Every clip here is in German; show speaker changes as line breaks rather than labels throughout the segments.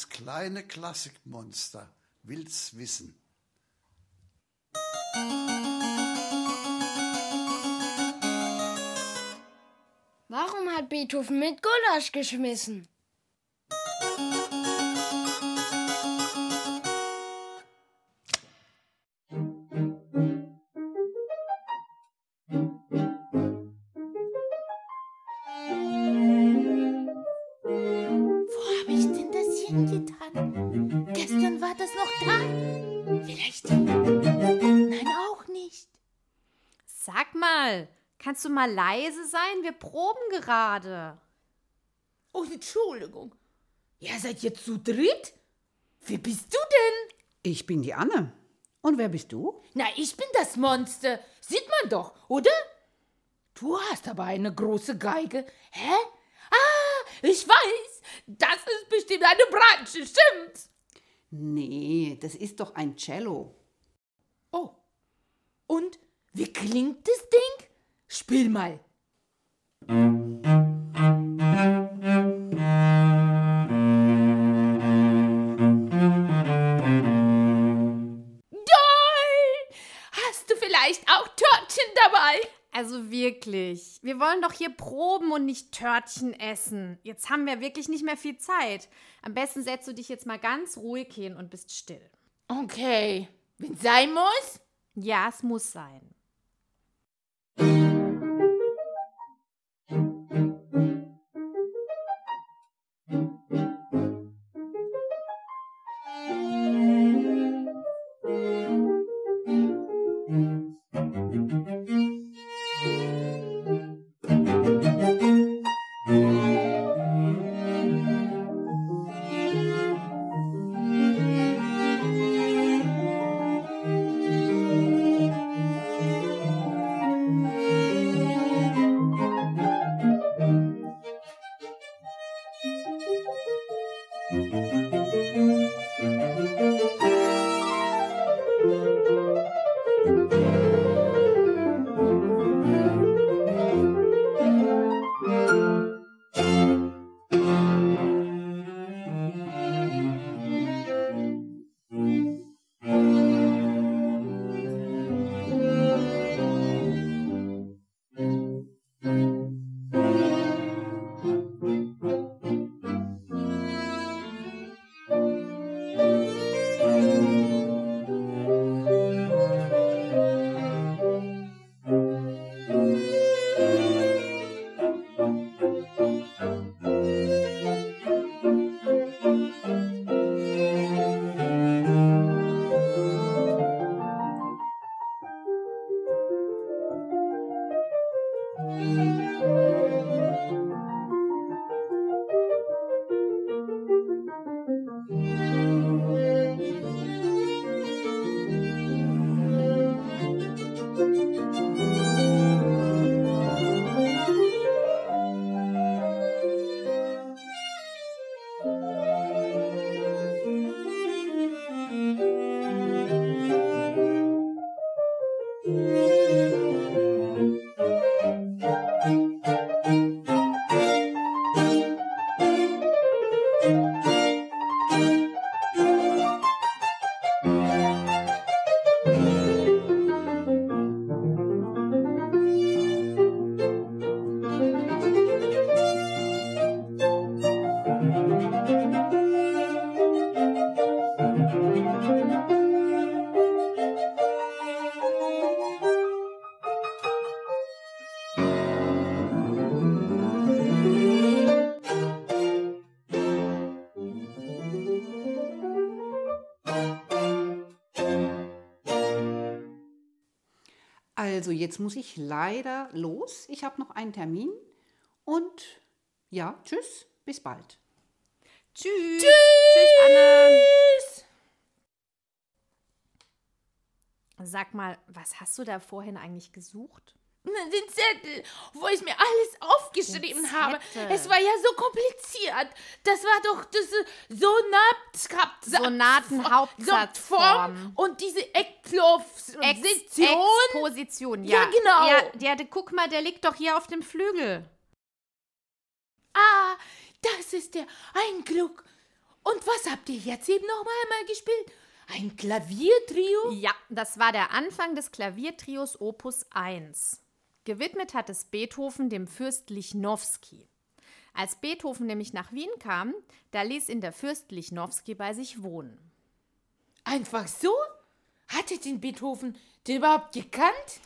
Das kleine Klassikmonster will's wissen.
Warum hat Beethoven mit Gulasch geschmissen?
Denn das hingetan? Gestern war das noch da. Vielleicht. Nein, auch nicht.
Sag mal, kannst du mal leise sein? Wir proben gerade.
Oh, Entschuldigung. Ihr seid jetzt zu dritt? Wer bist du denn?
Ich bin die Anne. Und wer bist du?
Na, ich bin das Monster. Sieht man doch, oder? Du hast aber eine große Geige. Hä? Ah, ich weiß. Das ist bestimmt eine Bratsche, stimmt's?
Nee, das ist doch ein Cello.
Oh. Und wie klingt das Ding? Spiel mal.
Also wirklich, wir wollen doch hier proben und nicht Törtchen essen. Jetzt haben wir wirklich nicht mehr viel Zeit. Am besten setzt du dich jetzt mal ganz ruhig hin und bist still.
Okay. Wenn sein muss?
Ja, es muss sein.
Also jetzt muss ich leider los. Ich habe noch einen Termin. Und ja, tschüss, bis bald.
Tschüss. Tschüss, Anne. Sag mal, was hast du da vorhin eigentlich gesucht?
Den Zettel, wo ich mir alles aufgeschrieben habe. Es war ja so kompliziert. Das war doch das Sonat
Sonatenhauptsatzform.
und diese Ekposition.
Ex Exposition, ja.
Ja, genau.
Ja, ja, der- guck mal, der liegt doch hier auf dem Flügel.
Ah, das ist der Einglück. Und was habt ihr jetzt eben noch einmal gespielt? Ein Klaviertrio?
Ja, das war der Anfang des Klaviertrios Opus 1. Gewidmet hat es Beethoven dem Fürst Lichnowsky. Als Beethoven nämlich nach Wien kam, da ließ ihn der Fürst Lichnowsky bei sich wohnen.
Einfach so? Hatte den Beethoven den überhaupt gekannt?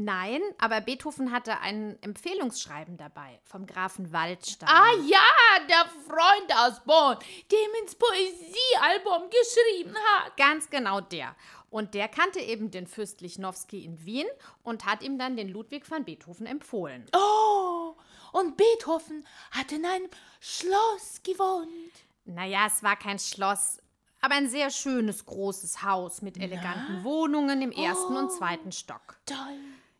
Nein, aber Beethoven hatte ein Empfehlungsschreiben dabei vom Grafen Waldstein.
Ah ja, der Freund aus Bonn, dem ins Poesiealbum geschrieben hat.
Ganz genau der. Und der kannte eben den Fürst Lichnowsky in Wien und hat ihm dann den Ludwig van Beethoven empfohlen.
Oh, und Beethoven hat in einem Schloss gewohnt.
Naja, es war kein Schloss, aber ein sehr schönes großes Haus mit eleganten Wohnungen im ersten und zweiten Stock.
Toll.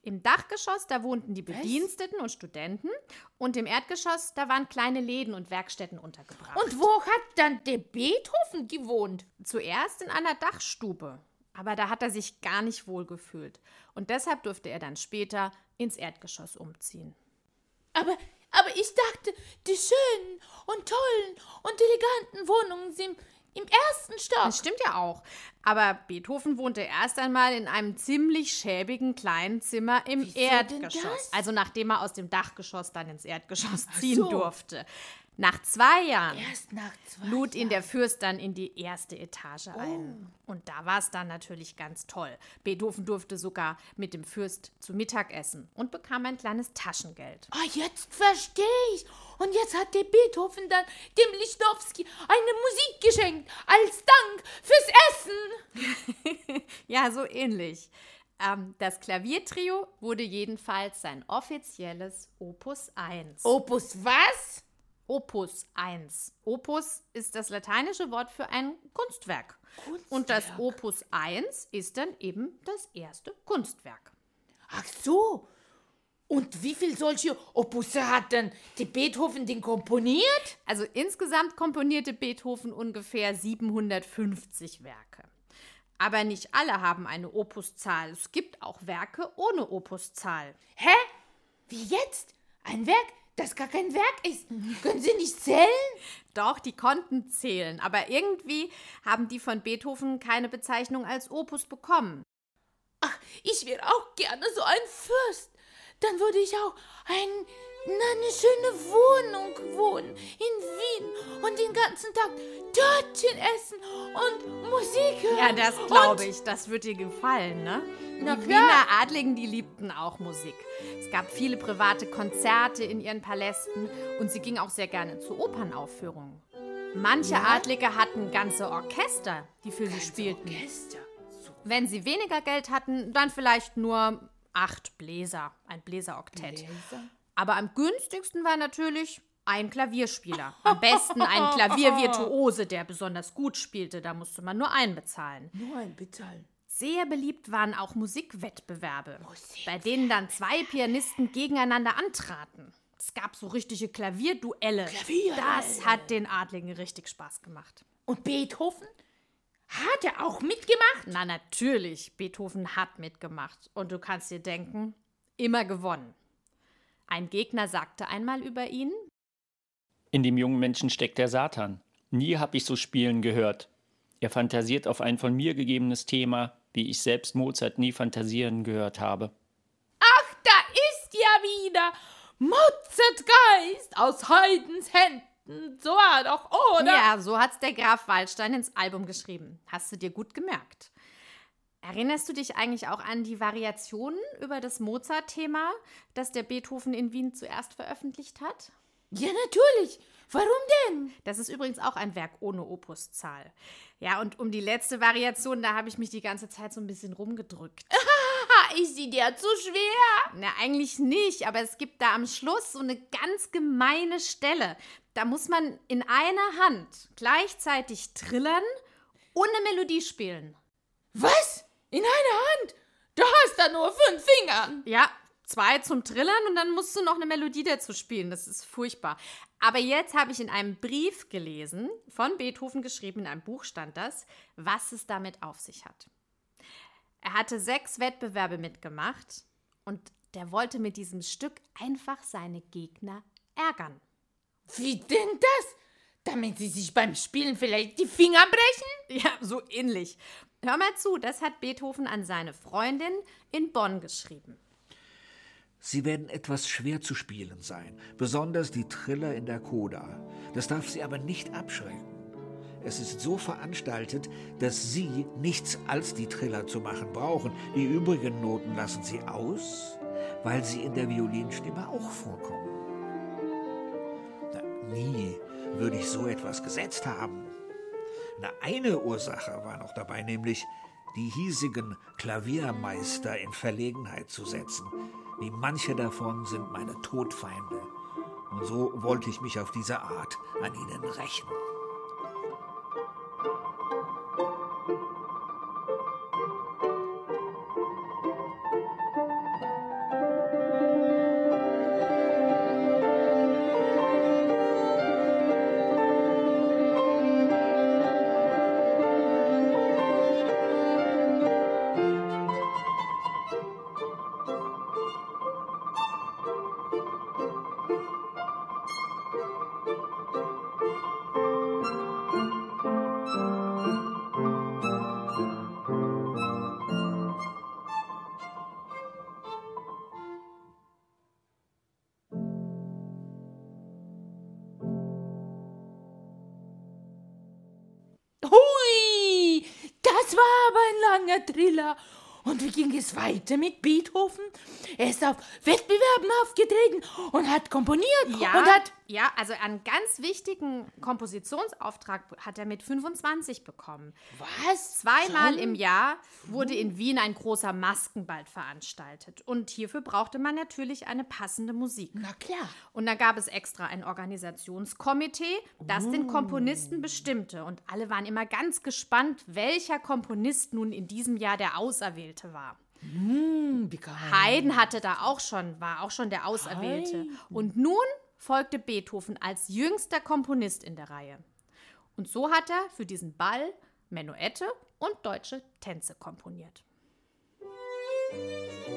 Im Dachgeschoss, da wohnten die Bediensteten und Studenten und im Erdgeschoss, da waren kleine Läden und Werkstätten untergebracht.
Und wo hat dann der Beethoven gewohnt?
zuerst in einer Dachstube, aber da hat er sich gar nicht wohl gefühlt und deshalb durfte er dann später ins Erdgeschoss umziehen.
Aber, aber ich dachte, die schönen und tollen und eleganten Wohnungen sind im ersten Stock.
Das stimmt ja auch. Aber Beethoven wohnte erst einmal in einem ziemlich schäbigen kleinen Zimmer im
Wieso
Erdgeschoss. Also nachdem er aus dem Dachgeschoss dann ins Erdgeschoss ziehen
so.
durfte. Nach zwei Jahren
Erst nach zwei
lud ihn der Fürst dann in die erste Etage ein. Und da war es dann natürlich ganz toll. Beethoven durfte sogar mit dem Fürst zu Mittag essen und bekam ein kleines Taschengeld.
Ah, jetzt verstehe ich. Und jetzt hat der Beethoven dann dem Lichnowsky eine Musik geschenkt, als Dank fürs Essen.
Ja, so ähnlich. Ähm, das Klaviertrio wurde jedenfalls sein offizielles Opus 1.
Opus was?
Opus 1. Opus ist das lateinische Wort für ein Kunstwerk. Und das Opus 1 ist dann eben das erste Kunstwerk.
Ach so. Und wie viel solche Opusse hat denn der Beethoven den komponiert?
Also insgesamt komponierte Beethoven ungefähr 750 Werke. Aber nicht alle haben eine Opuszahl. Es gibt auch Werke ohne Opuszahl.
Hä? Wie jetzt? Ein Werk, das gar kein Werk ist. Können Sie nicht zählen?
Doch, die konnten zählen, aber irgendwie haben die von Beethoven keine Bezeichnung als Opus bekommen.
Ach, ich wäre auch gerne so ein Fürst. Dann würde ich auch ein, eine schöne Wohnung wohnen in Wien und den ganzen Tag Törtchen essen und Musik hören.
Ja, das glaube ich. Das wird dir gefallen, ne?
Na
die
klar.
Wiener Adligen, die liebten auch Musik. Es gab viele private Konzerte in ihren Palästen und sie gingen auch sehr gerne zu Opernaufführungen. Manche Adlige hatten ganze Orchester, die für sie spielten.
Orchester.
Wenn sie weniger Geld hatten, dann vielleicht nur acht Bläser, ein Bläseroktett. Aber am günstigsten war natürlich ein Klavierspieler. Am besten ein Klaviervirtuose, der besonders gut spielte. Da musste man nur einen bezahlen.
Nur ein Bezahlen.
Sehr beliebt waren auch Musikwettbewerbe, bei denen dann zwei Pianisten gegeneinander antraten. Es gab so richtige Klavierduelle.
Klavierduelle.
Das hat den Adligen richtig Spaß gemacht.
Und Beethoven? Hat er auch mitgemacht?
Na natürlich, Beethoven hat mitgemacht. Und du kannst dir denken, immer gewonnen. Ein Gegner sagte einmal über ihn,
In dem jungen Menschen steckt der Satan. Nie hab ich so spielen gehört. Er fantasiert auf ein von mir gegebenes Thema, wie ich selbst Mozart nie fantasieren gehört habe.
Ach, da ist ja wieder Mozart Geist aus Haydns Händen. So war doch, oder?
ja, so hat's der Graf Waldstein ins Album geschrieben. Hast du dir gut gemerkt. Erinnerst du dich eigentlich auch an die Variationen über das Mozart-Thema, das der Beethoven in Wien zuerst veröffentlicht hat?
Ja, natürlich. Warum denn?
Das ist übrigens auch ein Werk ohne Opuszahl. Ja, und um die letzte Variation, da habe ich mich die ganze Zeit so ein bisschen rumgedrückt.
Ist sie dir zu schwer?
Na, eigentlich nicht, aber es gibt da am Schluss so eine ganz gemeine Stelle. Da muss man in einer Hand gleichzeitig trillern und eine Melodie spielen.
Was? In einer Hand? Du hast da nur fünf Finger.
Ja, zwei zum Trillern und dann musst du noch eine Melodie dazu spielen. Das ist furchtbar. Aber jetzt habe ich in einem Brief gelesen, von Beethoven geschrieben, in einem Buch stand das, was es damit auf sich hat. Er hatte sechs Wettbewerbe mitgemacht und der wollte mit diesem Stück einfach seine Gegner ärgern.
Wie denn das? Damit sie sich beim Spielen vielleicht die Finger brechen?
Ja, so ähnlich. Hör mal zu, das hat Beethoven an seine Freundin in Bonn geschrieben.
Sie werden etwas schwer zu spielen sein, besonders die Triller in der Coda. Das darf Sie aber nicht abschrecken. Es ist so veranstaltet, dass Sie nichts als die Triller zu machen brauchen. Die übrigen Noten lassen Sie aus, weil sie in der Violinstimme auch vorkommen. Na, nie würde ich so etwas gesetzt haben. Na, eine Ursache war noch dabei, nämlich die hiesigen Klaviermeister in Verlegenheit zu setzen. Wie manche davon sind meine Todfeinde. Und so wollte ich mich auf diese Art an ihnen rächen.
Das war aber ein langer Triller. Und wie ging es weiter mit Beethoven? Er ist auf Wettbewerben aufgetreten und hat komponiert
Ja,
und hat
ja, also einen ganz wichtigen Kompositionsauftrag hat er mit 25 bekommen.
was?
Zweimal im Jahr wurde in Wien ein großer Maskenball veranstaltet. Und hierfür brauchte man natürlich eine passende Musik.
Na klar.
Und da gab es extra ein Organisationskomitee, das den Komponisten bestimmte. Und alle waren immer ganz gespannt, welcher Komponist nun in diesem Jahr der Auserwählte war.
Geil.
Haydn hatte da auch schon, war auch schon der Auserwählte. Und nun folgte Beethoven als jüngster Komponist in der Reihe. Und so hat er für diesen Ball Menuette und deutsche Tänze komponiert.
Toll,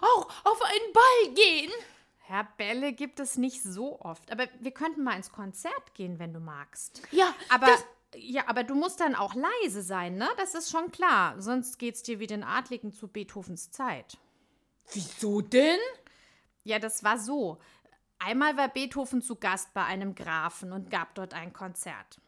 auch auf einen Ball gehen?
Ja, Bälle gibt es nicht so oft. Aber wir könnten mal ins Konzert gehen, wenn du magst.
Ja,
Aber, ja, aber du musst dann auch leise sein, ne? Das ist schon klar. Sonst geht's dir wie den Adligen zu Beethovens Zeit.
Wieso denn?
Ja, das war so. Einmal war Beethoven zu Gast bei einem Grafen und gab dort ein Konzert.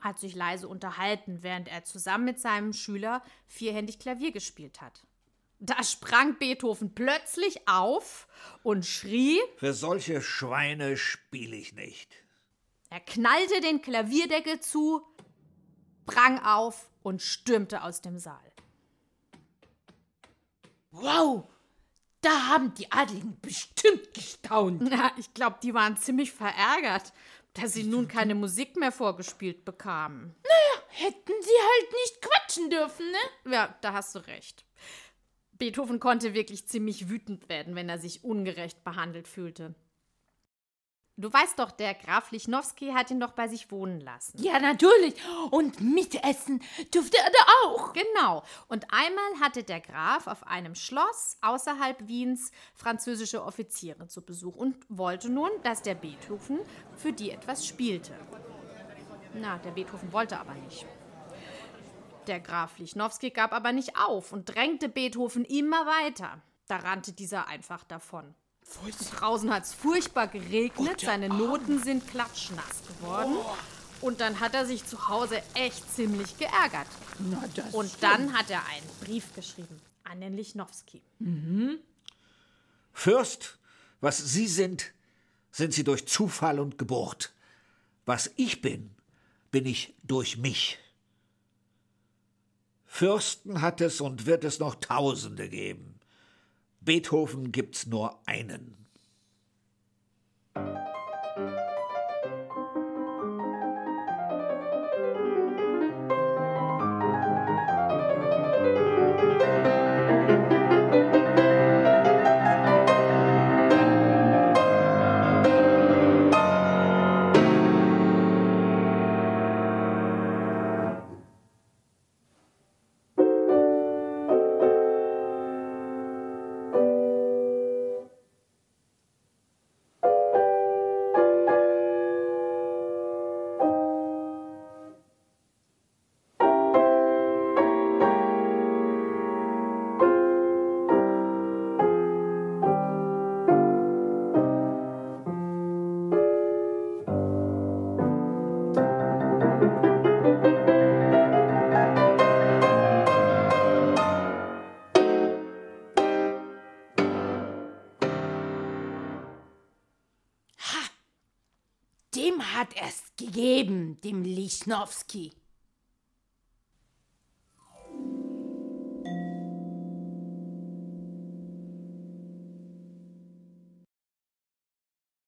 Hat sich leise unterhalten, während er zusammen mit seinem Schüler vierhändig Klavier gespielt hat. Da sprang Beethoven plötzlich auf und schrie,
Für solche Schweine spiele ich nicht.
er knallte den Klavierdeckel zu, sprang auf und stürmte aus dem Saal.
Wow, da haben die Adligen bestimmt gestaunt.
Na, ich glaube, die waren ziemlich verärgert, dass sie nun keine Musik mehr vorgespielt bekamen.
Hätten sie halt nicht quatschen dürfen, ne?
Ja, da hast du recht. Beethoven konnte wirklich ziemlich wütend werden, wenn er sich ungerecht behandelt fühlte. Du weißt doch, der Graf Lichnowsky hat ihn doch bei sich wohnen lassen.
Ja, natürlich. Und mitessen durfte er da auch.
Genau. Und einmal hatte der Graf auf einem Schloss außerhalb Wiens französische Offiziere zu Besuch und wollte nun, dass der Beethoven für die etwas spielte. Na, der Beethoven wollte aber nicht. Der Graf Lichnowsky gab aber nicht auf und drängte Beethoven immer weiter. Da rannte dieser einfach davon. Draußen hat es furchtbar geregnet, seine Noten sind klatschnass geworden. Und dann hat er sich zu Hause echt ziemlich geärgert.
Na, das
Und dann hat er einen Brief geschrieben an den Lichnowsky.
Fürst, was Sie sind, sind Sie durch Zufall und Geburt. Was ich bin, bin ich durch mich. Fürsten hat es und wird es noch Tausende geben. Beethoven gibt's nur einen.
Gegeben, dem Lichnowsky.